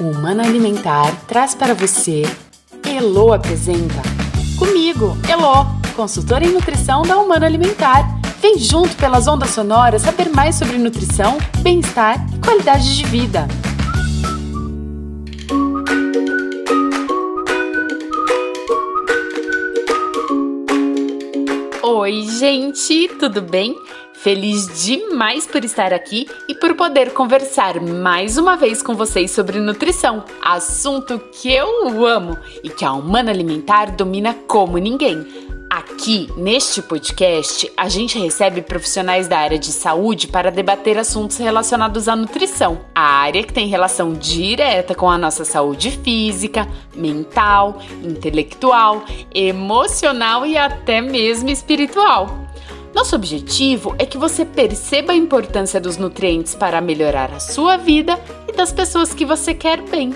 O Humano Alimentar traz para você Elo apresenta. Comigo, Elo, consultora em nutrição da Humano Alimentar. Vem junto pelas ondas sonoras saber mais sobre nutrição, bem-estar e qualidade de vida. Oi, gente, tudo bem? Feliz demais por estar aqui e por poder conversar mais uma vez com vocês sobre nutrição, assunto que eu amo e que a Humana Alimentar domina como ninguém. Aqui, neste podcast, a gente recebe profissionais da área de saúde para debater assuntos relacionados à nutrição, a área que tem relação direta com a nossa saúde física, mental, intelectual, emocional e até mesmo espiritual. Nosso objetivo é que você perceba a importância dos nutrientes para melhorar a sua vida e das pessoas que você quer bem.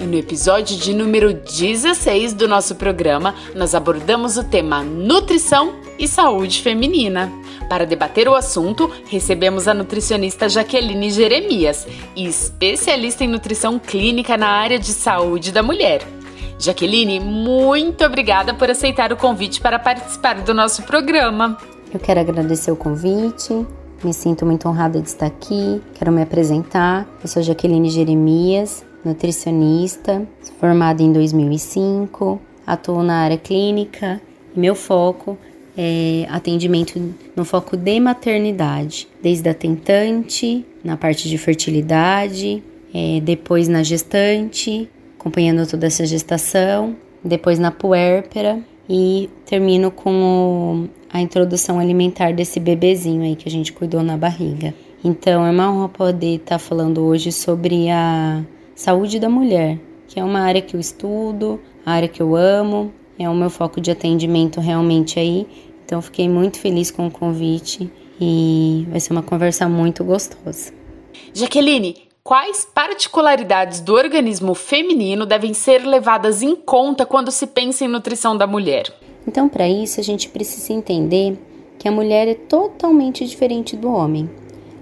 E no episódio de número 16 do nosso programa, nós abordamos o tema nutrição e saúde feminina. Para debater o assunto, recebemos a nutricionista Jaqueline Jeremias, especialista em nutrição clínica na área de saúde da mulher. Jaqueline, muito obrigada por aceitar o convite para participar do nosso programa. Eu quero agradecer o convite, me sinto muito honrada de estar aqui, quero me apresentar. Eu sou Jaqueline Jeremias, nutricionista, formada em 2005, atuo na área clínica. E meu foco é atendimento no foco de maternidade, desde a tentante, na parte de fertilidade, é, depois na gestante, acompanhando toda essa gestação, depois na puérpera e termino com a introdução alimentar desse bebezinho aí que a gente cuidou na barriga. Então é uma honra poder estar tá falando hoje sobre a saúde da mulher, que é uma área que eu estudo, a área que eu amo, é o meu foco de atendimento realmente aí. Então fiquei muito feliz com o convite e vai ser uma conversa muito gostosa. Jaqueline, quais particularidades do organismo feminino devem ser levadas em conta quando se pensa em nutrição da mulher? Então, para isso, a gente precisa entender que a mulher é totalmente diferente do homem.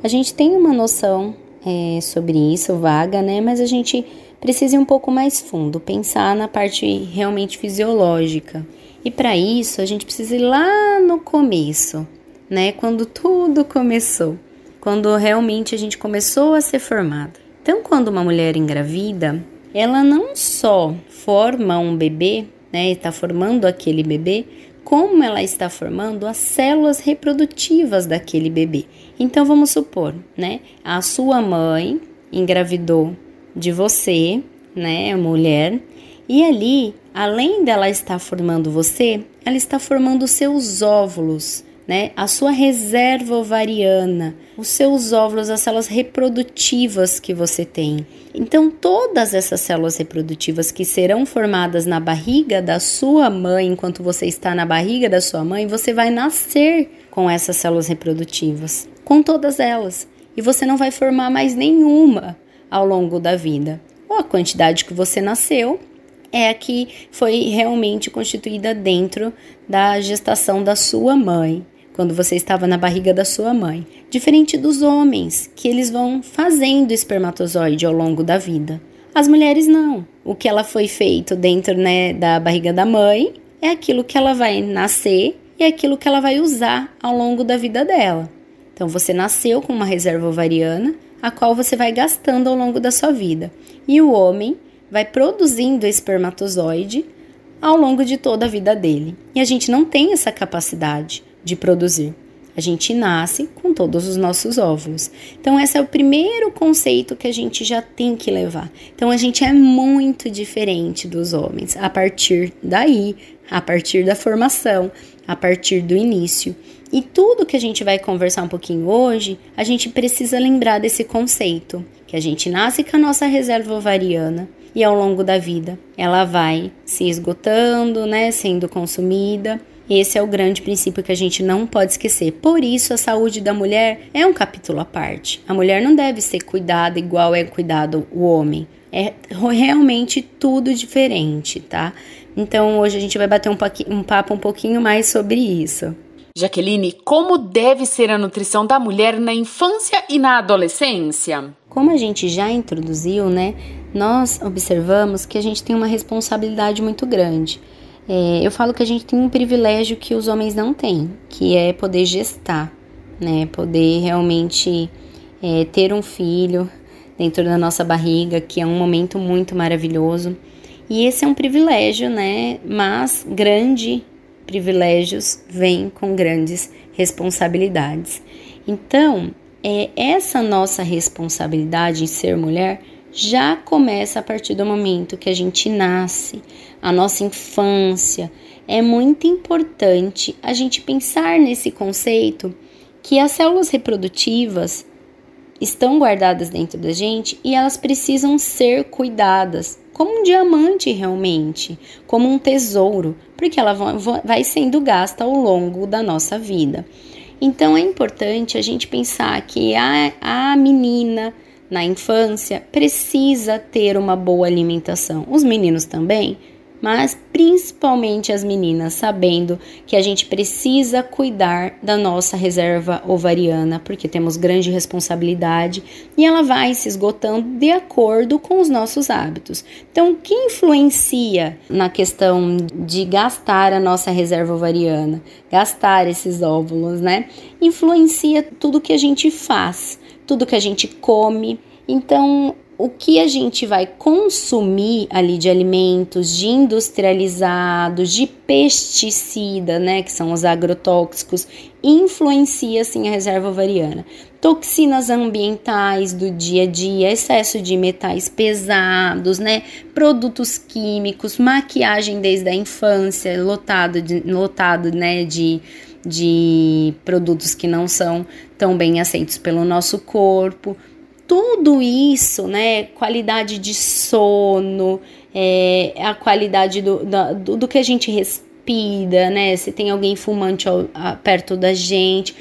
A gente tem uma noção é, sobre isso, vaga, né? Mas a gente precisa ir um pouco mais fundo, pensar na parte realmente fisiológica. E para isso, a gente precisa ir lá no começo, né? Quando tudo começou, quando realmente a gente começou a ser formada. Então, quando uma mulher engravida, ela não só forma um bebê, né, está formando aquele bebê, como ela está formando as células reprodutivas daquele bebê. Então vamos supor, né, a sua mãe engravidou de você, né, mulher, e ali, além dela estar formando você, ela está formando seus óvulos, né? A sua reserva ovariana, os seus óvulos, as células reprodutivas que você tem. Então, todas essas células reprodutivas que serão formadas na barriga da sua mãe, enquanto você está na barriga da sua mãe, você vai nascer com essas células reprodutivas, com todas elas. E você não vai formar mais nenhuma ao longo da vida. Ou a quantidade que você nasceu é a que foi realmente constituída dentro da gestação da sua mãe quando você estava na barriga da sua mãe. Diferente dos homens, que eles vão fazendo espermatozoide ao longo da vida. As mulheres não. O que ela foi feito dentro né, da barriga da mãe é aquilo que ela vai nascer e é aquilo que ela vai usar ao longo da vida dela. Então você nasceu com uma reserva ovariana, a qual você vai gastando ao longo da sua vida. E o homem vai produzindo espermatozoide ao longo de toda a vida dele. E a gente não tem essa capacidade de produzir. A gente nasce com todos os nossos óvulos. Então, esse é o primeiro conceito que a gente já tem que levar. Então, a gente é muito diferente dos homens a partir daí, a partir da formação, a partir do início. E tudo que a gente vai conversar um pouquinho hoje, a gente precisa lembrar desse conceito: que a gente nasce com a nossa reserva ovariana e ao longo da vida ela vai se esgotando, né, sendo consumida esse é o grande princípio que a gente não pode esquecer. Por isso, a saúde da mulher é um capítulo à parte. A mulher não deve ser cuidada igual é cuidado o homem. É realmente tudo diferente, tá? Então, hoje a gente vai bater um, um papo um pouquinho mais sobre isso. Jaqueline, como deve ser a nutrição da mulher na infância e na adolescência? Como a gente já introduziu, né? nós observamos que a gente tem uma responsabilidade muito grande. É, eu falo que a gente tem um privilégio que os homens não têm, que é poder gestar, né? Poder realmente é, ter um filho dentro da nossa barriga, que é um momento muito maravilhoso. E esse é um privilégio, né? Mas grande privilégios vêm com grandes responsabilidades. Então, é essa nossa responsabilidade em ser mulher já começa a partir do momento que a gente nasce, a nossa infância. É muito importante a gente pensar nesse conceito que as células reprodutivas estão guardadas dentro da gente e elas precisam ser cuidadas como um diamante realmente, como um tesouro, porque ela vai sendo gasta ao longo da nossa vida. Então é importante a gente pensar que a, a menina na infância precisa ter uma boa alimentação. Os meninos também, mas principalmente as meninas, sabendo que a gente precisa cuidar da nossa reserva ovariana, porque temos grande responsabilidade e ela vai se esgotando de acordo com os nossos hábitos. Então, o que influencia na questão de gastar a nossa reserva ovariana, gastar esses óvulos, né? Influencia tudo que a gente faz, tudo que a gente come. Então, o que a gente vai consumir ali de alimentos, de industrializados, de pesticida, né, que são os agrotóxicos, influencia sim a reserva ovariana. Toxinas ambientais do dia a dia, excesso de metais pesados, né, produtos químicos, maquiagem desde a infância, lotado de, lotado, né, de de produtos que não são tão bem aceitos pelo nosso corpo. Tudo isso, né, qualidade de sono, é, a qualidade do, do, do, que a gente respira, né, se tem alguém fumante ao, a, perto da gente,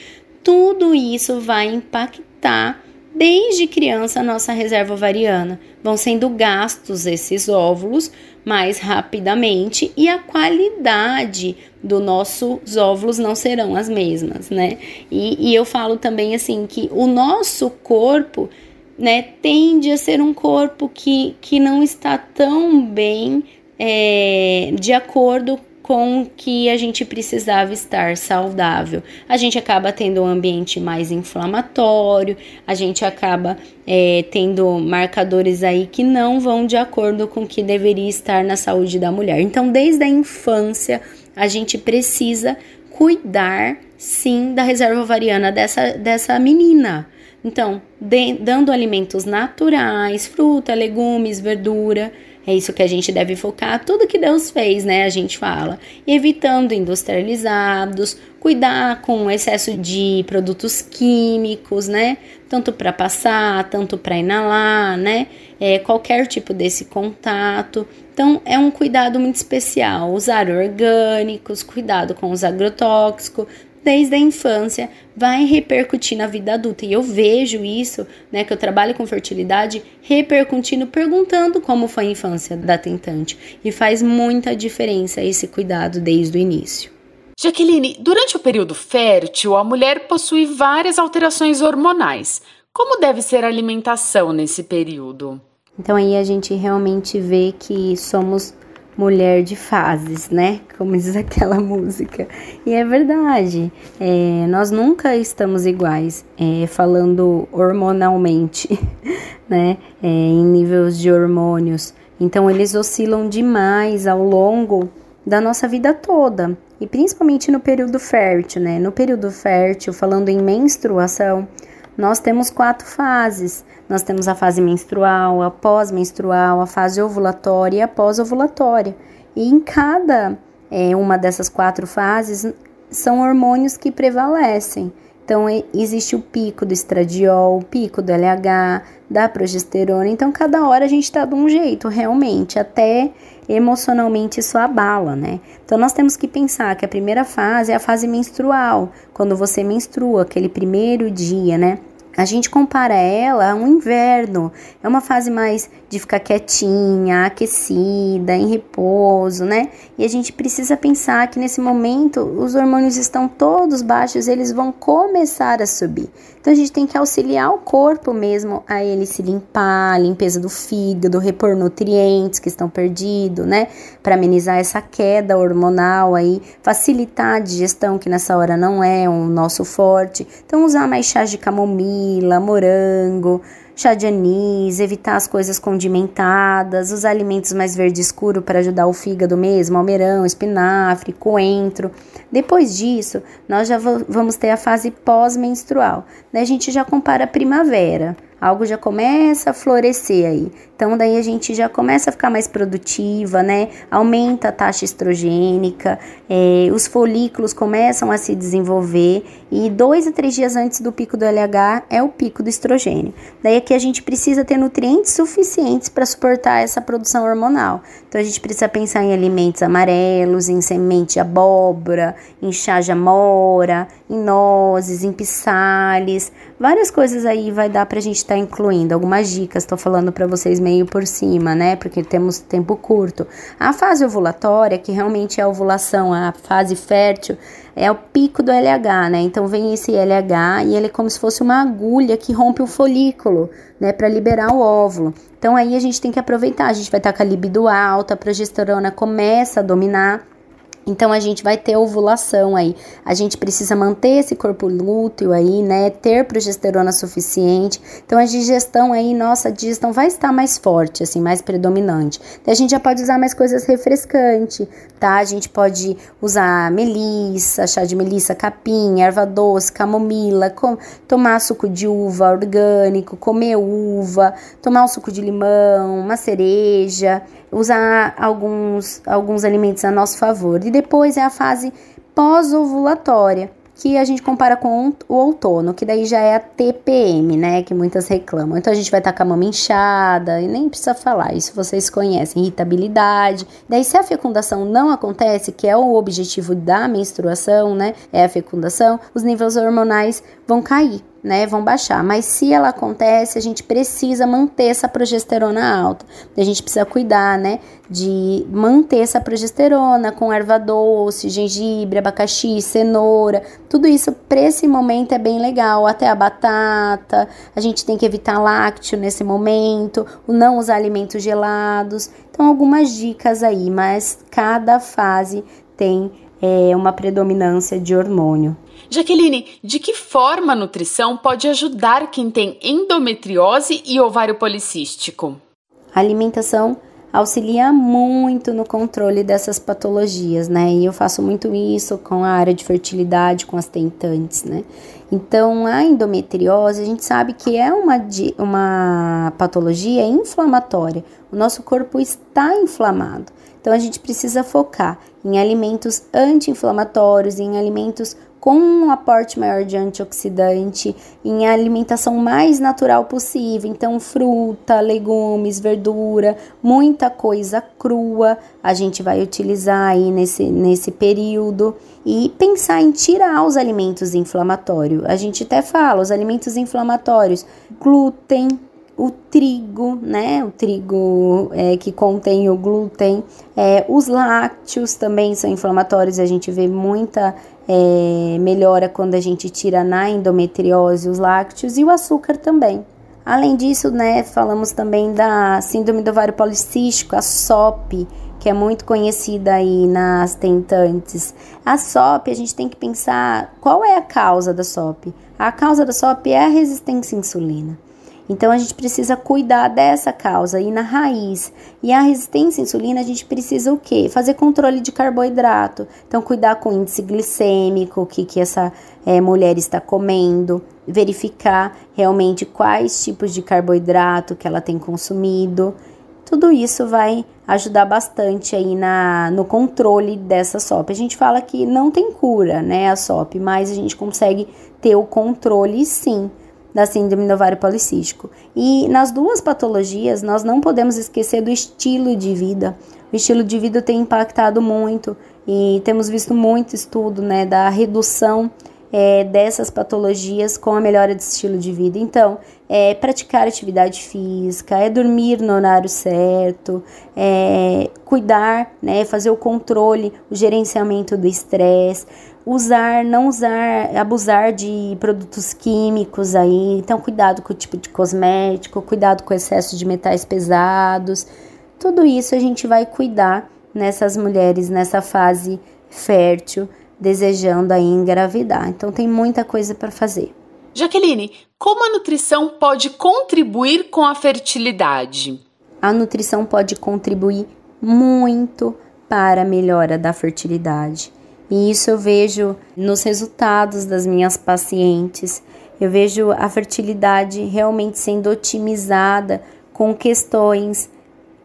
tudo isso vai impactar desde criança nossa reserva ovariana. Vão sendo gastos esses óvulos mais rapidamente e a qualidade dos nossos óvulos não serão as mesmas, né? E, e eu falo também assim que o nosso corpo né, tende a ser um corpo que, que não está tão bem é, de acordo com que a gente precisava estar saudável. A gente acaba tendo um ambiente mais inflamatório, a gente acaba é, tendo marcadores aí que não vão de acordo com o que deveria estar na saúde da mulher. Então, desde a infância, a gente precisa cuidar sim da reserva ovariana dessa, dessa menina. Então, de, dando alimentos naturais, fruta, legumes, verdura, é isso que a gente deve focar. Tudo que Deus fez, né? A gente fala. Evitando industrializados, cuidar com excesso de produtos químicos, né? Tanto para passar, tanto para inalar, né? É, qualquer tipo desse contato. Então, é um cuidado muito especial. Usar orgânicos, cuidado com os agrotóxicos, desde a infância vai repercutir na vida adulta. E eu vejo isso, né, que eu trabalho com fertilidade, repercutindo, perguntando como foi a infância da tentante. E faz muita diferença esse cuidado desde o início. Jaqueline, durante o período fértil, a mulher possui várias alterações hormonais. Como deve ser a alimentação nesse período? Então aí a gente realmente vê que somos mulher de fases, né? Como diz aquela música. E é verdade, é, nós nunca estamos iguais, é, falando hormonalmente, né? É, em níveis de hormônios. Então, eles oscilam demais ao longo da nossa vida toda, e principalmente no período fértil, né? No período fértil, falando em menstruação, nós temos quatro fases. Nós temos a fase menstrual, a pós-menstrual, a fase ovulatória e a pós-ovulatória. E em cada é, uma dessas quatro fases são hormônios que prevalecem. Então, existe o pico do estradiol, o pico do LH, da progesterona. Então, cada hora a gente está de um jeito, realmente, até emocionalmente isso abala, né? Então, nós temos que pensar que a primeira fase é a fase menstrual, quando você menstrua, aquele primeiro dia, né? A gente compara ela a um inverno. É uma fase mais de ficar quietinha, aquecida, em repouso, né? E a gente precisa pensar que nesse momento os hormônios estão todos baixos, eles vão começar a subir. Então a gente tem que auxiliar o corpo mesmo a ele se limpar, a limpeza do fígado, repor nutrientes que estão perdidos, né? Para amenizar essa queda hormonal aí, facilitar a digestão, que nessa hora não é o nosso forte. Então usar mais chás de camomila, morango, chá de anis, evitar as coisas condimentadas, os alimentos mais verde escuro para ajudar o fígado mesmo, almeirão, espinafre, coentro. Depois disso, nós já vamos ter a fase pós-menstrual. Daí a gente já compara a primavera algo já começa a florescer aí. Então daí a gente já começa a ficar mais produtiva, né? Aumenta a taxa estrogênica, é, os folículos começam a se desenvolver e dois a três dias antes do pico do LH é o pico do estrogênio. Daí que a gente precisa ter nutrientes suficientes para suportar essa produção hormonal. Então a gente precisa pensar em alimentos amarelos, em semente de abóbora, em chá de amora, em nozes, em pisales, várias coisas aí vai dar pra gente estar tá incluindo. Algumas dicas, estou falando para vocês meio por cima, né? Porque temos tempo curto. A fase ovulatória, que realmente é a ovulação, a fase fértil, é o pico do LH, né? Então vem esse LH e ele é como se fosse uma agulha que rompe o folículo, né, para liberar o óvulo. Então aí a gente tem que aproveitar, a gente vai estar tá com a libido alta, a progesterona começa a dominar então a gente vai ter ovulação aí. A gente precisa manter esse corpo lúteo aí, né? Ter progesterona suficiente. Então a digestão aí, nossa, digestão vai estar mais forte, assim, mais predominante. Então, a gente já pode usar mais coisas refrescantes, tá? A gente pode usar melissa, chá de melissa, capim, erva doce, camomila, com, tomar suco de uva orgânico, comer uva, tomar um suco de limão, uma cereja usar alguns, alguns alimentos a nosso favor. E depois é a fase pós-ovulatória, que a gente compara com o outono, que daí já é a TPM, né? Que muitas reclamam. Então a gente vai estar com a mama inchada, e nem precisa falar, isso vocês conhecem, irritabilidade. Daí, se a fecundação não acontece, que é o objetivo da menstruação, né? É a fecundação, os níveis hormonais vão cair né, vão baixar. Mas se ela acontece, a gente precisa manter essa progesterona alta. A gente precisa cuidar, né, de manter essa progesterona com erva doce, gengibre, abacaxi, cenoura. Tudo isso para esse momento é bem legal. Até a batata. A gente tem que evitar lácteo nesse momento, não usar alimentos gelados. Então algumas dicas aí, mas cada fase tem é, uma predominância de hormônio. Jaqueline, de que forma a nutrição pode ajudar quem tem endometriose e ovário policístico? A alimentação auxilia muito no controle dessas patologias, né? E eu faço muito isso com a área de fertilidade, com as tentantes, né? Então, a endometriose, a gente sabe que é uma, uma patologia inflamatória. O nosso corpo está inflamado. Então, a gente precisa focar em alimentos anti-inflamatórios, em alimentos com um aporte maior de antioxidante, em alimentação mais natural possível. Então, fruta, legumes, verdura, muita coisa crua a gente vai utilizar aí nesse, nesse período. E pensar em tirar os alimentos inflamatórios. A gente até fala, os alimentos inflamatórios, glúten, o trigo, né? O trigo é, que contém o glúten, é, os lácteos também são inflamatórios, a gente vê muita é, melhora quando a gente tira na endometriose os lácteos e o açúcar também. Além disso, né, falamos também da síndrome do ovário policístico, a SOP, que é muito conhecida aí nas tentantes. A SOP, a gente tem que pensar qual é a causa da SOP. A causa da SOP é a resistência à insulina. Então a gente precisa cuidar dessa causa e na raiz. E a resistência à insulina a gente precisa o quê? Fazer controle de carboidrato. Então cuidar com o índice glicêmico, o que, que essa é, mulher está comendo, verificar realmente quais tipos de carboidrato que ela tem consumido. Tudo isso vai ajudar bastante aí na, no controle dessa SOP. A gente fala que não tem cura, né, a SOP, mas a gente consegue ter o controle sim da síndrome do ovário policístico. E nas duas patologias, nós não podemos esquecer do estilo de vida. O estilo de vida tem impactado muito e temos visto muito estudo né, da redução é, dessas patologias com a melhora de estilo de vida. Então, é praticar atividade física, é dormir no horário certo, é cuidar, né, fazer o controle, o gerenciamento do estresse, usar, não usar, abusar de produtos químicos aí. Então, cuidado com o tipo de cosmético, cuidado com o excesso de metais pesados. Tudo isso a gente vai cuidar nessas mulheres nessa fase fértil desejando aí engravidar. Então tem muita coisa para fazer. Jaqueline, como a nutrição pode contribuir com a fertilidade? A nutrição pode contribuir muito para a melhora da fertilidade. E isso eu vejo nos resultados das minhas pacientes. Eu vejo a fertilidade realmente sendo otimizada com questões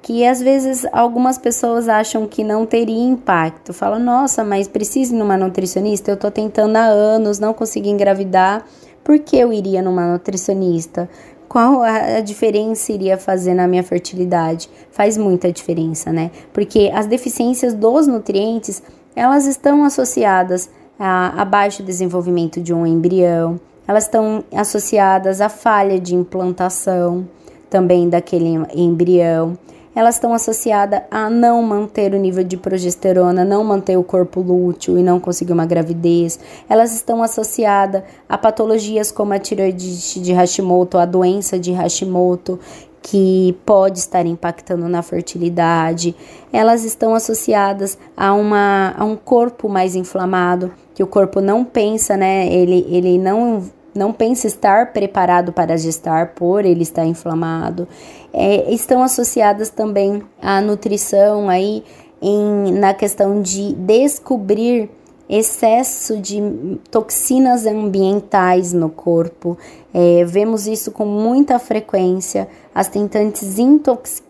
que às vezes algumas pessoas acham que não teria impacto. Falam, nossa, mas precisa ir numa nutricionista? Eu tô tentando há anos, não consegui engravidar. Por que eu iria numa nutricionista? Qual a diferença iria fazer na minha fertilidade? Faz muita diferença, né? Porque as deficiências dos nutrientes, elas estão associadas a, a baixo desenvolvimento de um embrião, elas estão associadas à falha de implantação também daquele embrião. Elas estão associadas a não manter o nível de progesterona, não manter o corpo lúteo e não conseguir uma gravidez. Elas estão associadas a patologias como a tiroidite de Hashimoto, a doença de Hashimoto, que pode estar impactando na fertilidade. Elas estão associadas a, uma, a um corpo mais inflamado, que o corpo não pensa, né? Ele, ele não não pensa estar preparado para gestar por ele estar inflamado. É, estão associadas também à nutrição aí em, na questão de descobrir excesso de toxinas ambientais no corpo. É, vemos isso com muita frequência, as tentantes intoxicadas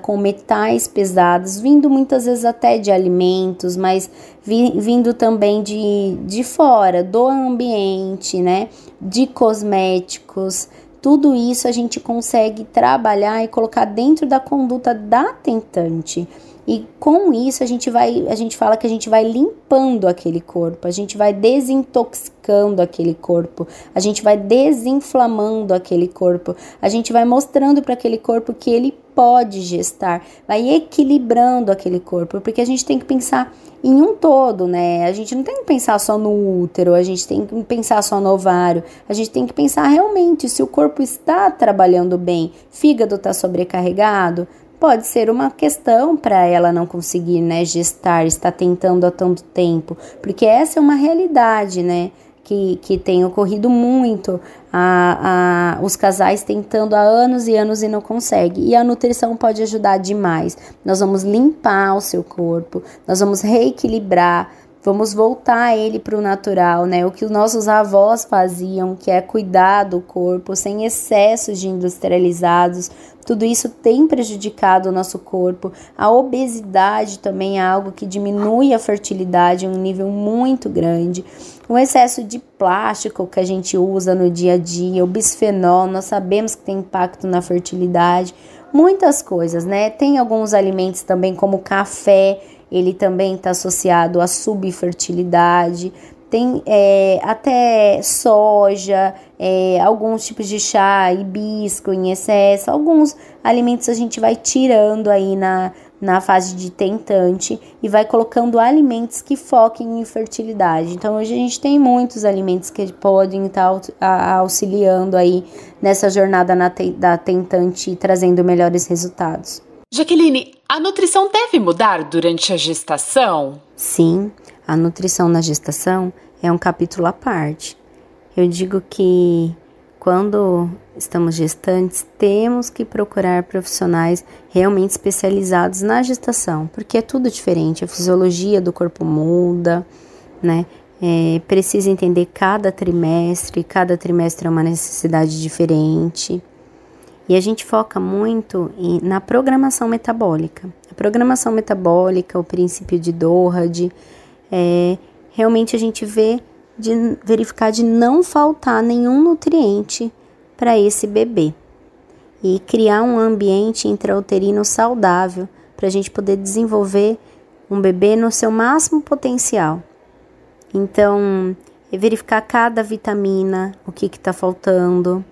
com metais pesados, vindo muitas vezes até de alimentos, mas vi, vindo também de, de fora, do ambiente, né? De cosméticos. Tudo isso a gente consegue trabalhar e colocar dentro da conduta da tentante. E com isso a gente vai, a gente fala que a gente vai limpando aquele corpo, a gente vai desintoxicando aquele corpo, a gente vai desinflamando aquele corpo, a gente vai mostrando para aquele corpo que ele pode gestar, vai equilibrando aquele corpo, porque a gente tem que pensar em um todo, né? A gente não tem que pensar só no útero, a gente tem que pensar só no ovário, a gente tem que pensar realmente se o corpo está trabalhando bem, fígado está sobrecarregado, pode ser uma questão para ela não conseguir, né, gestar, estar tentando há tanto tempo, porque essa é uma realidade, né? Que, que tem ocorrido muito, a, a, os casais tentando há anos e anos e não conseguem. E a nutrição pode ajudar demais. Nós vamos limpar o seu corpo, nós vamos reequilibrar, vamos voltar ele para o natural, né? O que os nossos avós faziam, que é cuidar do corpo sem excessos de industrializados, tudo isso tem prejudicado o nosso corpo. A obesidade também é algo que diminui a fertilidade em um nível muito grande. O excesso de plástico que a gente usa no dia a dia, o bisfenol, nós sabemos que tem impacto na fertilidade. Muitas coisas, né? Tem alguns alimentos também, como café, ele também está associado à subfertilidade tem é, até soja, é, alguns tipos de chá, hibisco em excesso, alguns alimentos a gente vai tirando aí na, na fase de tentante e vai colocando alimentos que foquem em fertilidade. Então hoje a gente tem muitos alimentos que podem estar tá auxiliando aí nessa jornada na te, da tentante e trazendo melhores resultados. Jaqueline, a nutrição deve mudar durante a gestação? Sim, a nutrição na gestação é um capítulo à parte. Eu digo que quando estamos gestantes, temos que procurar profissionais realmente especializados na gestação, porque é tudo diferente, a fisiologia do corpo muda, né? É, precisa entender cada trimestre, cada trimestre é uma necessidade diferente. E a gente foca muito em, na programação metabólica. A programação metabólica, o princípio de Doherty, é, realmente a gente vê de verificar de não faltar nenhum nutriente para esse bebê e criar um ambiente intrauterino saudável para a gente poder desenvolver um bebê no seu máximo potencial. Então, verificar cada vitamina, o que está faltando,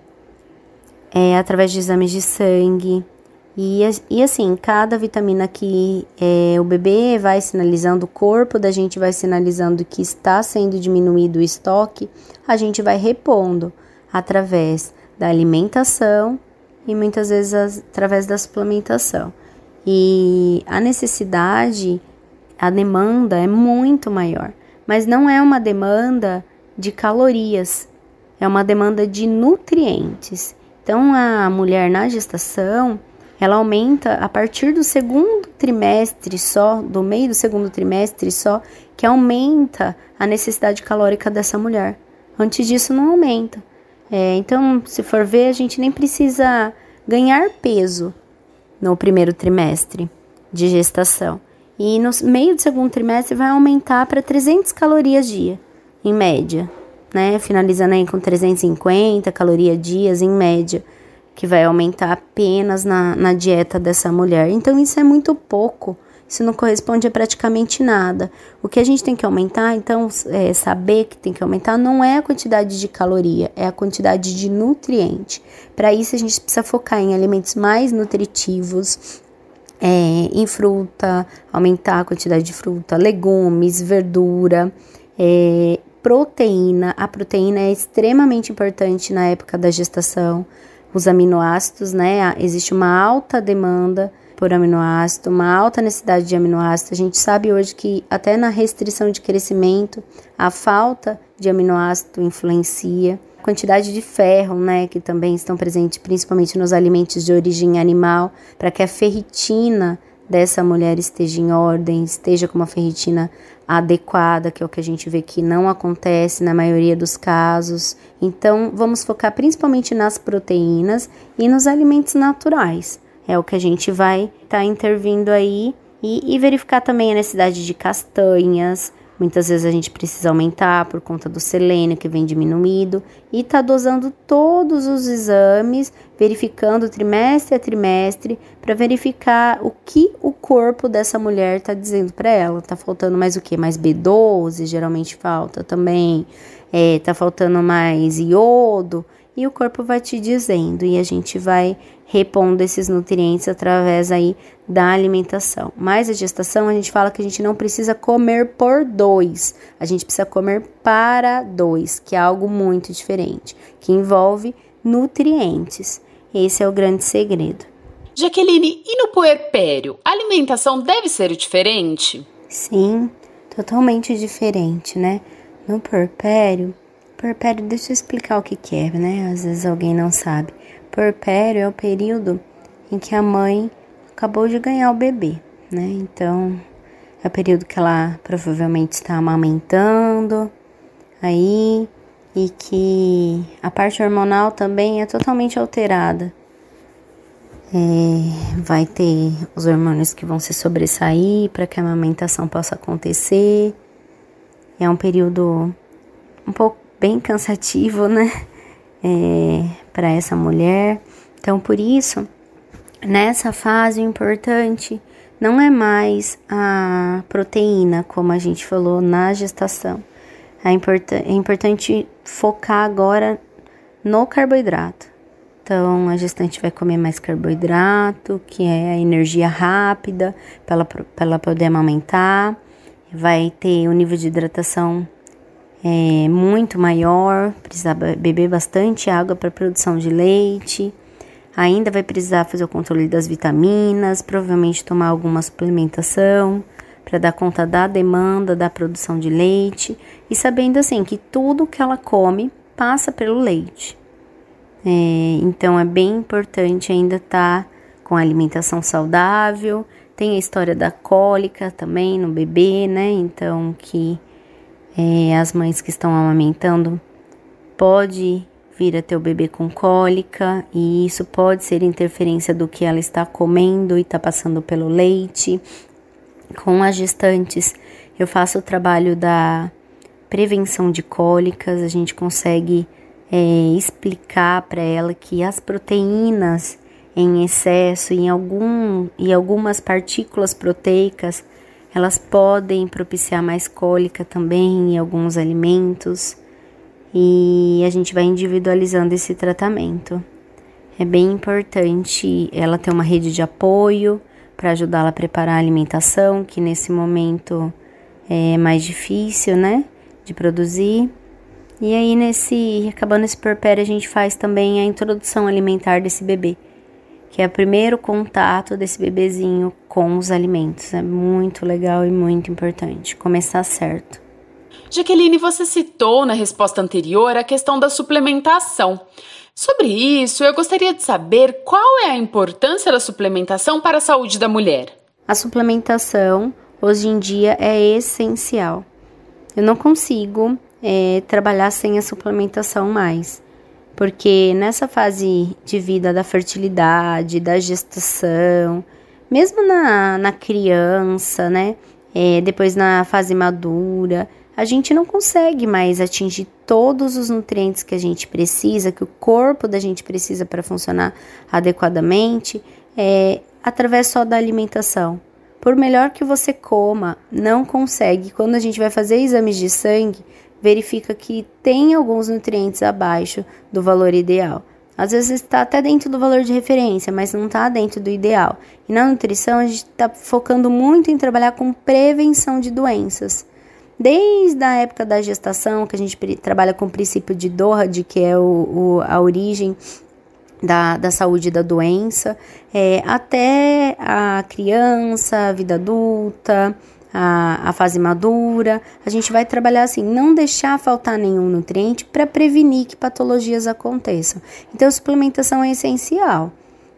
é, através de exames de sangue. E, e assim, cada vitamina que é, o bebê vai sinalizando, o corpo da gente vai sinalizando que está sendo diminuído o estoque, a gente vai repondo através da alimentação e muitas vezes através da suplementação. E a necessidade, a demanda é muito maior, mas não é uma demanda de calorias, é uma demanda de nutrientes. Então, a mulher na gestação, ela aumenta a partir do segundo trimestre só, do meio do segundo trimestre só, que aumenta a necessidade calórica dessa mulher. Antes disso, não aumenta. É, então, se for ver, a gente nem precisa ganhar peso no primeiro trimestre de gestação. E no meio do segundo trimestre vai aumentar para 300 calorias dia, em média né? Finalizando aí com 350 calorias dias em média, que vai aumentar apenas na, na dieta dessa mulher. Então isso é muito pouco. Isso não corresponde a praticamente nada. O que a gente tem que aumentar, então, é saber que tem que aumentar, não é a quantidade de caloria, é a quantidade de nutriente. Para isso, a gente precisa focar em alimentos mais nutritivos, é, em fruta, aumentar a quantidade de fruta, legumes, verdura, é, proteína. A proteína é extremamente importante na época da gestação. Os aminoácidos, né? Existe uma alta demanda por aminoácido, uma alta necessidade de aminoácido. A gente sabe hoje que até na restrição de crescimento, a falta de aminoácido influencia. A quantidade de ferro, né, que também estão presentes principalmente nos alimentos de origem animal, para que a ferritina dessa mulher esteja em ordem, esteja com uma ferritina adequada, que é o que a gente vê que não acontece na maioria dos casos. Então, vamos focar principalmente nas proteínas e nos alimentos naturais. É o que a gente vai estar tá intervindo aí e, e verificar também a necessidade de castanhas, Muitas vezes a gente precisa aumentar por conta do selênio que vem diminuído e tá dosando todos os exames, verificando trimestre a trimestre para verificar o que o corpo dessa mulher está dizendo para ela. Tá faltando mais o que? Mais B12, geralmente falta também. É, tá faltando mais iodo e o corpo vai te dizendo e a gente vai repondo esses nutrientes através aí da alimentação. Mas a gestação a gente fala que a gente não precisa comer por dois, a gente precisa comer para dois, que é algo muito diferente, que envolve nutrientes. Esse é o grande segredo. Jaqueline, e no puerpério, a alimentação deve ser diferente? Sim, totalmente diferente, né? No puerpério, puerpério, deixa eu explicar o que, que é, né? Às vezes alguém não sabe. Puerpério é o período em que a mãe acabou de ganhar o bebê, né? Então, é o período que ela provavelmente está amamentando aí e que a parte hormonal também é totalmente alterada. É, vai ter os hormônios que vão se sobressair para que a amamentação possa acontecer. É um período um pouco bem cansativo, né? é, para essa mulher. Então, por isso, nessa fase, o importante não é mais a proteína, como a gente falou na gestação. É, import é importante focar agora no carboidrato. Então, a gestante vai comer mais carboidrato, que é a energia rápida para ela, poder amamentar. Vai ter o nível de hidratação é, muito maior, precisar beber bastante água para produção de leite. Ainda vai precisar fazer o controle das vitaminas, provavelmente tomar alguma suplementação para dar conta da demanda da produção de leite e sabendo assim que tudo que ela come passa pelo leite. É, então é bem importante ainda estar tá com alimentação saudável. Tem a história da cólica também no bebê, né? Então que é, as mães que estão amamentando, pode vir a ter o bebê com cólica e isso pode ser interferência do que ela está comendo e está passando pelo leite. Com as gestantes, eu faço o trabalho da prevenção de cólicas, a gente consegue é, explicar para ela que as proteínas em excesso em algum, e algumas partículas proteicas elas podem propiciar mais cólica também em alguns alimentos. e a gente vai individualizando esse tratamento. É bem importante ela ter uma rede de apoio para ajudá-la a preparar a alimentação, que nesse momento é mais difícil, né, de produzir. E aí nesse acabando esse porpério a gente faz também a introdução alimentar desse bebê, que é o primeiro contato desse bebezinho com os alimentos. É muito legal e muito importante começar certo. Jaqueline, você citou na resposta anterior a questão da suplementação. Sobre isso, eu gostaria de saber qual é a importância da suplementação para a saúde da mulher. A suplementação hoje em dia é essencial. Eu não consigo é, trabalhar sem a suplementação mais, porque nessa fase de vida da fertilidade, da gestação, mesmo na, na criança, né? É, depois na fase madura, a gente não consegue mais atingir todos os nutrientes que a gente precisa, que o corpo da gente precisa para funcionar adequadamente, é, através só da alimentação. Por melhor que você coma, não consegue. Quando a gente vai fazer exames de sangue, verifica que tem alguns nutrientes abaixo do valor ideal. Às vezes está até dentro do valor de referência, mas não está dentro do ideal. E na nutrição a gente está focando muito em trabalhar com prevenção de doenças. Desde a época da gestação, que a gente trabalha com o princípio de Doherty, que é o, o, a origem da, da saúde da doença, é, até a criança, a vida adulta, a, a fase madura, a gente vai trabalhar assim, não deixar faltar nenhum nutriente para prevenir que patologias aconteçam. Então, a suplementação é essencial.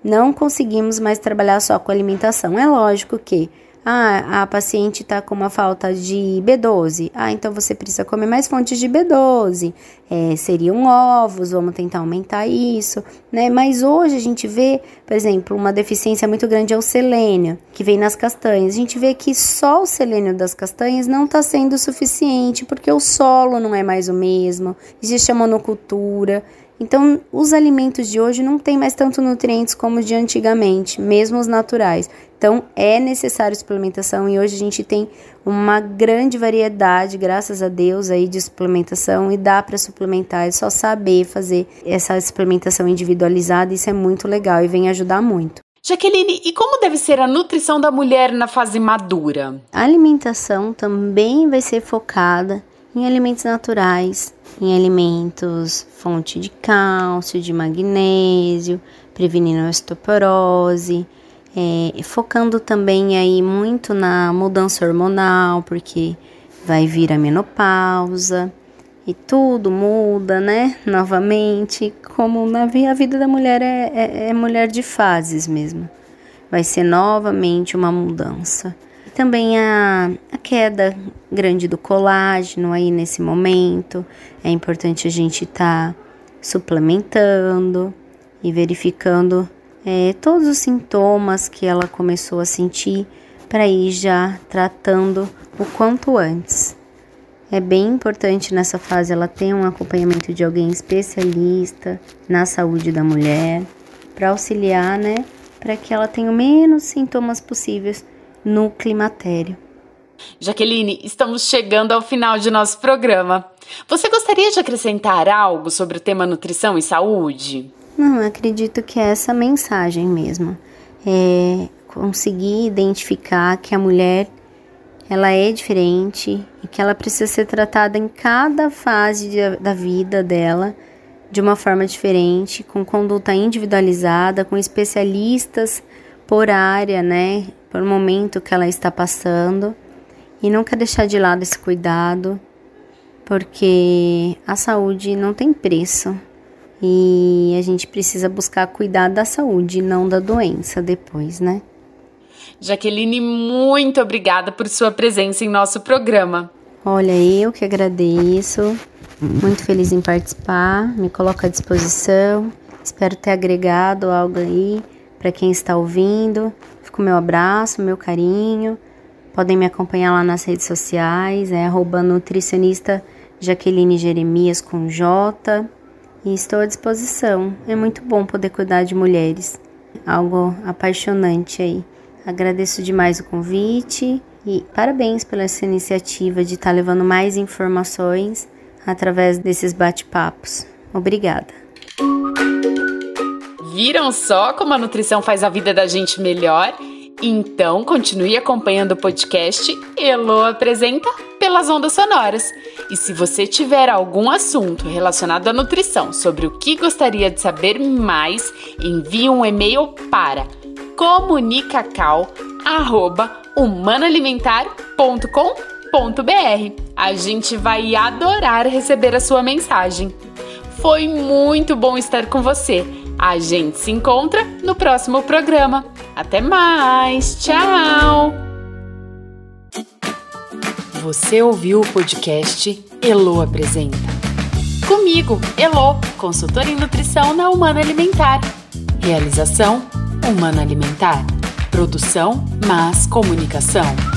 Não conseguimos mais trabalhar só com alimentação. É lógico que ah, a paciente está com uma falta de B12. Ah, então você precisa comer mais fontes de B12. É, seriam ovos, vamos tentar aumentar isso, né? Mas hoje a gente vê, por exemplo, uma deficiência muito grande é o selênio, que vem nas castanhas. A gente vê que só o selênio das castanhas não está sendo suficiente, porque o solo não é mais o mesmo, existe a monocultura. Então, os alimentos de hoje não têm mais tanto nutrientes como de antigamente, mesmo os naturais. Então, é necessário suplementação e hoje a gente tem uma grande variedade, graças a Deus, aí de suplementação e dá para suplementar, é só saber fazer essa suplementação individualizada, isso é muito legal e vem ajudar muito. Jaqueline, e como deve ser a nutrição da mulher na fase madura? A alimentação também vai ser focada em alimentos naturais, em alimentos fonte de cálcio, de magnésio, prevenindo a osteoporose, é, focando também aí muito na mudança hormonal, porque vai vir a menopausa e tudo muda, né? Novamente, como na a vida da mulher é, é, é mulher de fases mesmo. Vai ser novamente uma mudança. Também a, a queda grande do colágeno aí nesse momento. É importante a gente estar tá suplementando e verificando é, todos os sintomas que ela começou a sentir para ir já tratando o quanto antes. É bem importante nessa fase ela ter um acompanhamento de alguém especialista na saúde da mulher para auxiliar, né, para que ela tenha o menos sintomas possíveis no climatério. Jaqueline, estamos chegando ao final de nosso programa. Você gostaria de acrescentar algo sobre o tema nutrição e saúde? Não, acredito que é essa mensagem mesmo. É conseguir identificar que a mulher ela é diferente e que ela precisa ser tratada em cada fase de, da vida dela de uma forma diferente, com conduta individualizada, com especialistas por área, né? por momento que ela está passando e nunca deixar de lado esse cuidado, porque a saúde não tem preço e a gente precisa buscar cuidar da saúde, não da doença depois, né? Jaqueline, muito obrigada por sua presença em nosso programa. Olha, eu que agradeço, muito feliz em participar, me coloco à disposição. Espero ter agregado algo aí para quem está ouvindo Fica o meu abraço, meu carinho. Podem me acompanhar lá nas redes sociais, é arroba nutricionista Jaqueline Jeremias com J. E estou à disposição. É muito bom poder cuidar de mulheres. Algo apaixonante aí. Agradeço demais o convite e parabéns pela essa iniciativa de estar tá levando mais informações através desses bate-papos. Obrigada. Viram só como a nutrição faz a vida da gente melhor? Então, continue acompanhando o podcast Elo Apresenta pelas ondas sonoras. E se você tiver algum assunto relacionado à nutrição sobre o que gostaria de saber mais, envie um e-mail para comunicacal@humanoalimentar.com.br. A gente vai adorar receber a sua mensagem. Foi muito bom estar com você. A gente se encontra no próximo programa. Até mais! Tchau! Você ouviu o podcast Elo Apresenta. Comigo, Elo, consultora em nutrição na Humana Alimentar. Realização Humana Alimentar. Produção Mas Comunicação.